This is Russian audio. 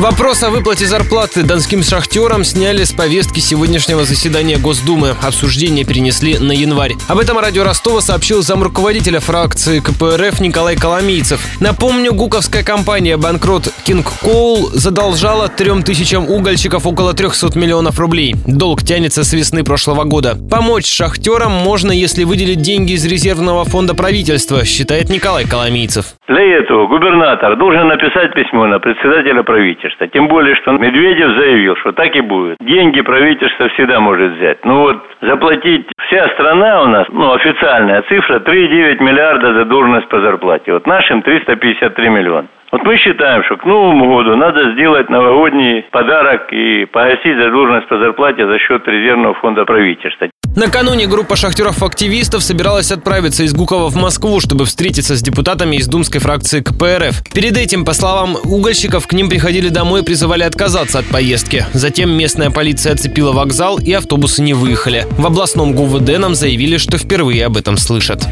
Вопрос о выплате зарплаты донским шахтерам сняли с повестки сегодняшнего заседания Госдумы. Обсуждение перенесли на январь. Об этом радио Ростова сообщил замруководителя фракции КПРФ Николай Коломийцев. Напомню, гуковская компания «Банкрот Кинг Коул» задолжала трем тысячам угольщиков около 300 миллионов рублей. Долг тянется с весны прошлого года. Помочь шахтерам можно, если выделить деньги из резервного фонда правительства, считает Николай Коломийцев. Для этого губернатор должен написать письмо на председателя правительства. Тем более, что Медведев заявил, что так и будет. Деньги правительство всегда может взять. Ну вот, заплатить вся страна у нас, ну, официальная цифра, 3,9 миллиарда задолженность по зарплате. Вот нашим 353 миллиона. Вот мы считаем, что к Новому году надо сделать новогодний подарок и погасить задолженность по зарплате за счет резервного фонда правительства. Накануне группа шахтеров-активистов собиралась отправиться из Гукова в Москву, чтобы встретиться с депутатами из думской фракции КПРФ. Перед этим, по словам угольщиков, к ним приходили домой и призывали отказаться от поездки. Затем местная полиция оцепила вокзал и автобусы не выехали. В областном ГУВД нам заявили, что впервые об этом слышат.